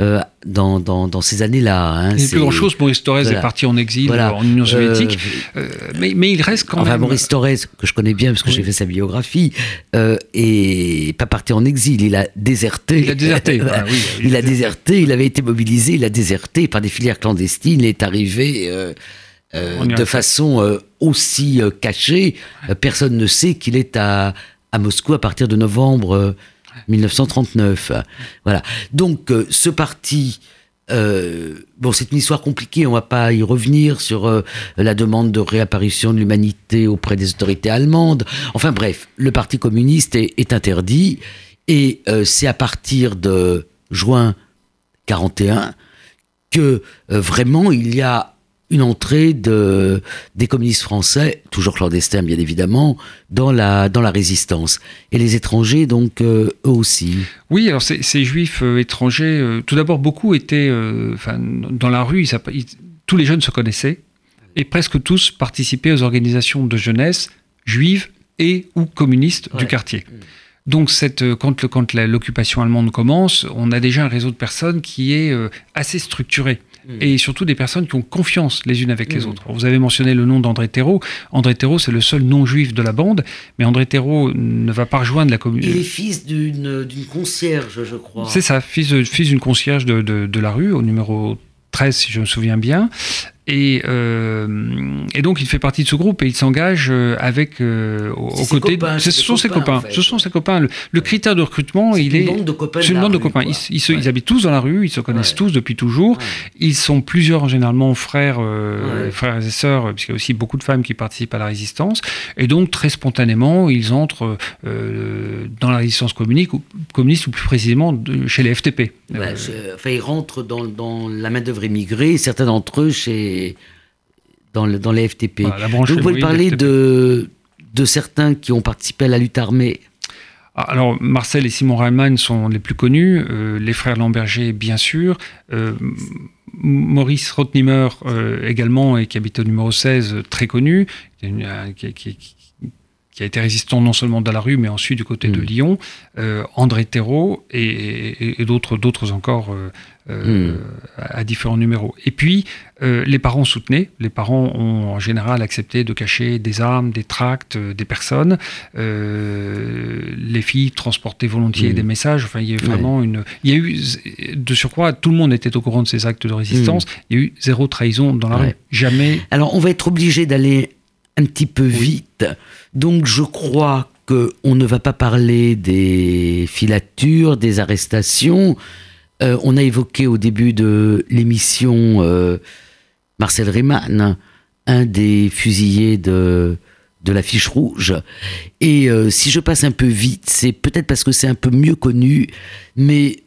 S2: euh, dans, dans, dans, ces années-là.
S3: Hein, il plus grand-chose. Maurice Thorez est parti en exil en Union soviétique. Euh, euh, mais, mais, il reste quand
S2: enfin,
S3: même.
S2: Maurice Thorez, que je connais bien parce que j'ai fait sa biographie, euh, est pas parti en exil. Il a déserté.
S3: Il a déserté.
S2: Ah oui, il, a déserté. Il avait été mobilisé. Il a déserté par des filières clandestines. Il est arrivé. de façon aussi cachée, personne ne sait qu'il est à, à Moscou à partir de novembre 1939. Voilà. Donc euh, ce parti, euh, bon, c'est une histoire compliquée, on va pas y revenir sur euh, la demande de réapparition de l'humanité auprès des autorités allemandes. Enfin bref, le Parti communiste est, interdit et c'est à partir de juin 41 que vraiment il y a une entrée de, des communistes français, toujours clandestins bien évidemment, dans la, dans la résistance. Et les étrangers, donc, euh, eux aussi.
S3: Oui, alors ces, ces juifs euh, étrangers, euh, tout d'abord, beaucoup étaient dans la rue, tous les jeunes se connaissaient, et presque tous participaient aux organisations de jeunesse juives et ou communistes du quartier. Mm. Donc cette, quand, quand l'occupation allemande commence, on a déjà un réseau de personnes qui est assez structuré. Mm. et surtout des personnes qui ont confiance les unes avec les mm. autres. Vous avez mentionné le nom d'André Thérault. André Thérault, c'est le seul non-juif de la bande, mais André Thérault ne va pas rejoindre la communauté.
S2: Il est fils d'une concierge, je crois.
S3: C'est ça, fils d'une concierge de, de, la rue, au numéro 13, si je me souviens bien. Et, euh, et, donc il fait partie de ce groupe et il s'engage euh, avec euh, aux côtés. ce sont ses copains. Ce sont ses copains. Le, critère de recrutement, il est. C'est une bande de copains. Ils, ils, habitent tous dans la rue. Ils se connaissent tous depuis toujours. Ils sont plusieurs généralement frères, frères et sœurs, puisqu'il y a aussi beaucoup de femmes qui participent à la résistance. Et donc très spontanément, ils entrent dans la résistance communiste, communistes, ou plus précisément chez les FTP.
S2: enfin, ils rentrent dans, la main-d'œuvre immigrée, certains d'entre eux chez, dans, dans les FTP. vous pouvez parler de, de certains qui ont participé à la lutte armée
S3: ah, alors, Marcel et Simon Reimann sont les plus connus, les frères Lamberger, bien sûr, Maurice Rotnimer également, et qui habite au numéro 16, très connu, qui, qui, qui a été résistant non seulement dans la rue, mais ensuite du côté de mm. Lyon, euh, André Thérault et, d'autres, d'autres encore euh, euh, mm. à, différents numéros. Et puis, les parents soutenaient. Les parents ont en général accepté de cacher des armes, des tracts, des personnes. les filles transportaient volontiers mm. des messages. Enfin, il y a eu vraiment une. Il y a eu, de surcroît, tout le monde était au courant de ces actes de résistance. Il y a eu zéro trahison dans la rue. Jamais.
S2: Alors, on va être obligé d'aller un petit peu vite. Donc je crois qu'on ne va pas parler des filatures, des arrestations. Euh, on a évoqué au début de l'émission euh, Marcel Riemann, un des fusillés de, de la rouge. Et euh, si je passe un peu vite, c'est peut-être parce que c'est un peu mieux connu, mais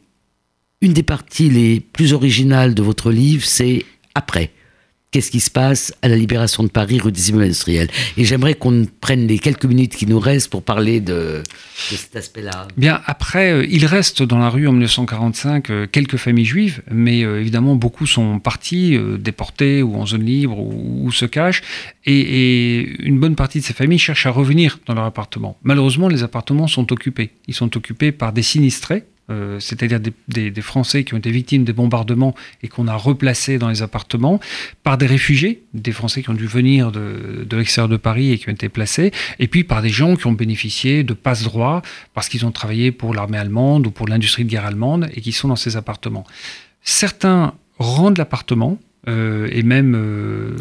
S2: une des parties les plus originales de votre livre, c'est après qu'est-ce qui se passe à la libération de Paris, rue des immeubles industriels? Et j'aimerais qu'on prenne les quelques minutes qui nous restent pour parler de, cet aspect-là.
S3: Bien, après, euh, il reste dans la rue en 1945 euh, quelques familles juives, mais euh, évidemment, beaucoup sont partis, déportés ou en zone libre ou, se cachent. Et, et, une bonne partie de ces familles cherchent à revenir dans leur appartement. Malheureusement, les appartements sont occupés. Ils sont occupés par des sinistrés euh, c'est-à-dire des, Français qui ont été victimes des bombardements et qu'on a replacés dans les appartements, par des réfugiés, des Français qui ont dû venir de, l'extérieur de Paris et qui ont été placés, et puis par des gens qui ont bénéficié de passe-droit parce qu'ils ont travaillé pour l'armée allemande ou pour l'industrie de guerre allemande et qui sont dans ces appartements. Certains rendent l'appartement, euh, et même euh,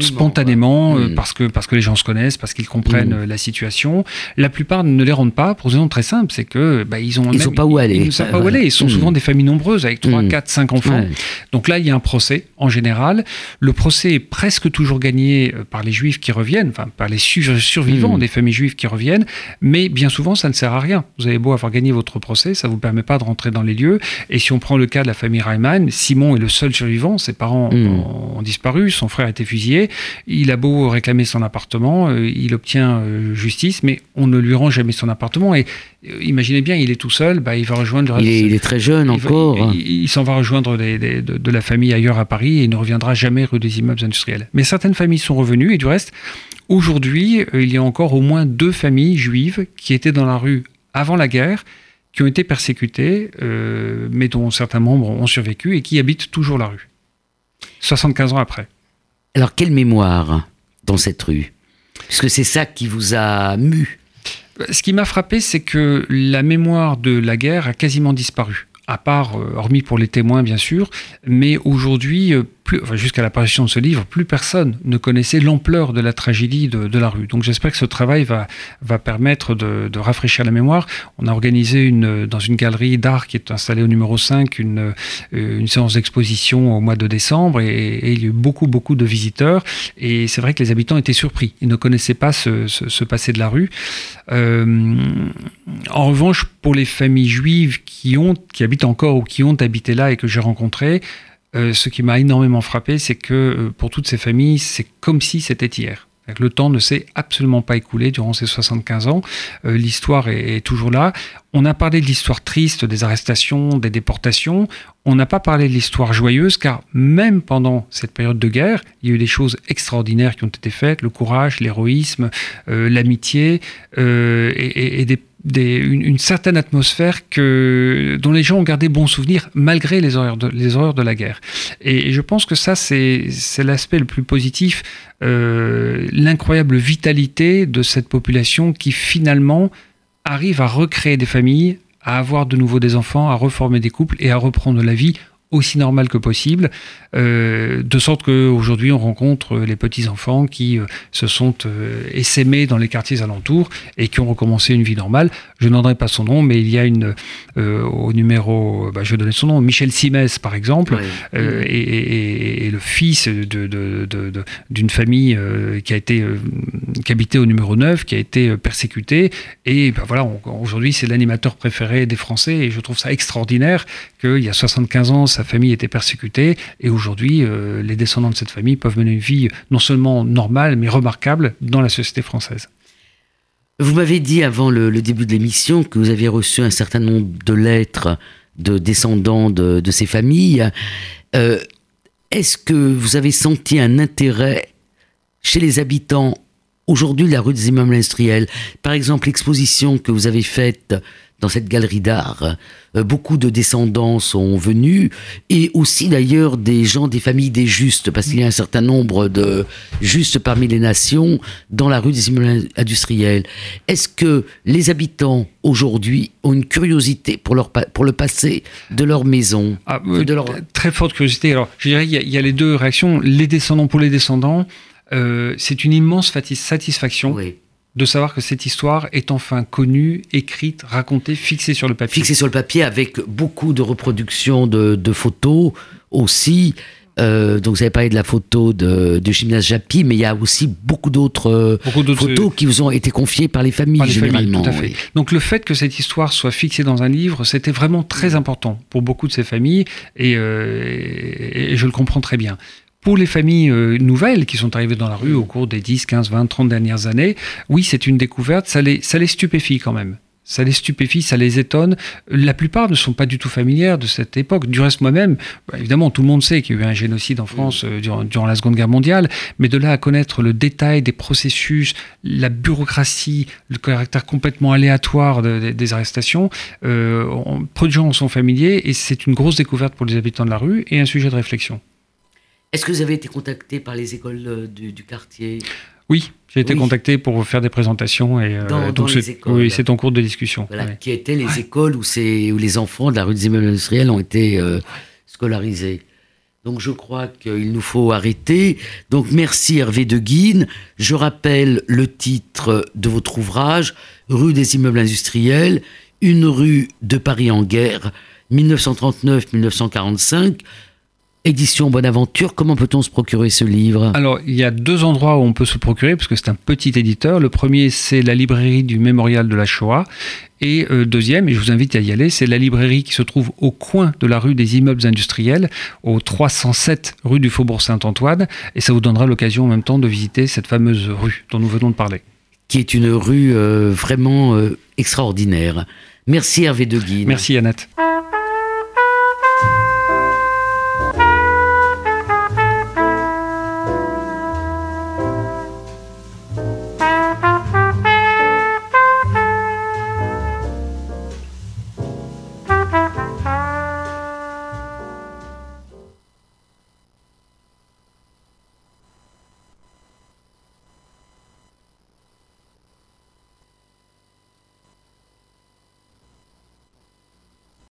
S3: spontanément, euh, hmm. parce, que, parce que les gens se connaissent, parce qu'ils comprennent hmm. la situation. La plupart ne les rendent pas pour une raison très simple, c'est que bah, ils ont
S2: ils sont pas où aller.
S3: Ils ne savent pas où aller. Ils sont hmm. souvent des familles nombreuses avec 3, 4, 5 enfants. Donc là, il y a un procès en général. Le procès est presque toujours gagné par les juifs qui reviennent, enfin par les survivants des familles juives qui reviennent, mais bien souvent, ça ne sert à rien. Vous avez beau avoir gagné votre procès, ça ne vous permet pas de rentrer dans les lieux. Et si on prend le cas de la famille Reimann, Simon est le seul survivant, ses parents Hmm. ont, disparu, son frère a été fusillé, il a beau réclamer son appartement, euh, il obtient euh, justice, mais on ne lui rend jamais son appartement. Et euh, imaginez bien, il est tout seul, bah, il va rejoindre...
S2: Il est, il est très jeune encore.
S3: il, s'en va rejoindre de, la famille ailleurs à Paris et il ne reviendra jamais rue des immeubles industriels. Mais certaines familles sont revenues et du reste, aujourd'hui, il y a encore au moins deux familles juives qui étaient dans la rue avant la guerre, qui ont été persécutées, mais dont certains membres ont survécu et qui habitent toujours la rue. 75 ans après.
S2: Alors, quelle mémoire dans cette rue? Puisque c'est ça qui vous a mu.
S3: Ce qui m'a frappé, c'est que la mémoire de la guerre a quasiment disparu à part, euh, hormis pour les témoins bien sûr, mais aujourd'hui, jusqu'à l'apparition de ce livre, plus personne ne connaissait l'ampleur de la tragédie de, la rue. Donc j'espère que ce travail va, permettre de, rafraîchir la mémoire. On a organisé dans une galerie d'art qui est installée au numéro 5 une, euh, une séance d'exposition au mois de décembre et, il y a eu beaucoup, beaucoup de visiteurs. Et c'est vrai que les habitants étaient surpris. Ils ne connaissaient pas ce, passé de la rue. Euh, en revanche, pour les familles juives qui, qui habitent encore ou qui ont habité là et que j'ai rencontrées, euh, ce qui m'a énormément frappé, c'est que euh, pour toutes ces familles, c'est comme si c'était hier. Le temps ne s'est absolument pas écoulé durant ces 75 ans. Euh, l'histoire est, toujours là. On a parlé de l'histoire triste, des arrestations, des déportations. On n'a pas parlé de l'histoire joyeuse, car même pendant cette période de guerre, il y a eu des choses extraordinaires qui ont été faites, le courage, l'héroïsme, l'amitié et, et, des une, certaine atmosphère que, dont les gens ont gardé bon souvenir malgré les horreurs de, la guerre. Et, je pense que ça, c'est l'aspect le plus positif, euh, l'incroyable vitalité de cette population qui finalement arrive à recréer des familles, à avoir de nouveau des enfants, à reformer des couples et à reprendre la vie aussi normale que possible, euh, de sorte qu'aujourd'hui on rencontre les petits-enfants qui euh, se sont euh, essaimés dans les quartiers alentours et qui ont recommencé une vie normale. Je n'en pas son nom, mais il y a une, au numéro, bah, je vais donner son nom, Michel Simès par exemple, et, le fils d'une de, de, famille qui a été qui habitait au numéro 9, qui a été persécuté, et bah, voilà, aujourd'hui c'est l'animateur préféré des Français, et je trouve ça extraordinaire qu'il y a 75 ans, sa famille était persécutée, et aujourd'hui, euh, les descendants de cette famille peuvent mener une vie non seulement normale, mais remarquable dans la société française.
S2: Vous m'avez dit avant le, début de l'émission que vous aviez reçu un certain nombre de lettres de descendants de, ces familles. Euh, est-ce que vous avez senti un intérêt chez les habitants aujourd'hui de la rue des immeubles industriels? Par exemple, l'exposition que vous avez faite dans cette galerie d'art. Euh, beaucoup de descendants sont venus et aussi d'ailleurs des gens des familles des justes parce qu'il y a un certain nombre de justes parmi les nations dans la rue des immeubles industriels. Est-ce que les habitants aujourd'hui ont une curiosité pour, leur, pour le passé de leur maison
S3: ah, de leur... Très forte curiosité. Alors je dirais qu'il y, a les deux réactions. Les descendants pour les descendants, euh, c'est une immense satisfaction. Oui de savoir que cette histoire est enfin connue, écrite, racontée, fixée sur le papier.
S2: Fixée sur le papier avec beaucoup de reproductions de, photos aussi. Euh, donc vous avez parlé de la photo de, de Gymnase Japy, mais il y a aussi beaucoup d'autres photos qui vous ont été confiées par les familles généralement.
S3: Donc le fait que cette histoire soit fixée dans un livre, c'était vraiment très important pour beaucoup de ces familles et, euh, et je le comprends très bien. Pour les familles euh, nouvelles qui sont arrivées dans la rue au cours des 10, 15, 20, 30 dernières années, oui, c'est une découverte, ça les, ça les stupéfie quand même. Ça les stupéfie, ça les étonne. La plupart ne sont pas du tout familières de cette époque. Du reste, moi-même, bah, évidemment, tout le monde sait qu'il y a eu un génocide en France euh, durant, la Seconde Guerre mondiale, mais de là à connaître le détail des processus, la bureaucratie, le caractère complètement aléatoire des arrestations, euh, peu de gens en sont familiers et c'est une grosse découverte pour les habitants de la rue et un sujet de réflexion.
S2: Est-ce que vous avez été contacté par les écoles euh, du, quartier?
S3: Oui, j'ai été contacté pour faire des présentations et
S2: euh, dans, donc les écoles.
S3: oui, c'est en cours de discussion.
S2: Qui étaient les écoles où, où les enfants de la rue des immeubles industriels ont été euh, scolarisés. Donc je crois qu'il nous faut arrêter. Donc merci Hervé de Guine. Je rappelle le titre de votre ouvrage, Rue des immeubles industriels, une rue de Paris en guerre, 1939-1945. Édition Bonaventure, comment peut-on se procurer ce livre
S3: Alors, il y a deux endroits où on peut se procurer, parce que c'est un petit éditeur. Le premier, c'est la librairie du Mémorial de la Shoah. Et euh, deuxième, et je vous invite à y aller, c'est la librairie qui se trouve au coin de la rue des immeubles industriels, au 307 rue du Faubourg Saint-Antoine. Et ça vous donnera l'occasion en même temps de visiter cette fameuse rue dont nous venons de parler.
S2: Qui est une rue euh, vraiment euh, extraordinaire. Merci Hervé Deguine.
S3: Merci Annette.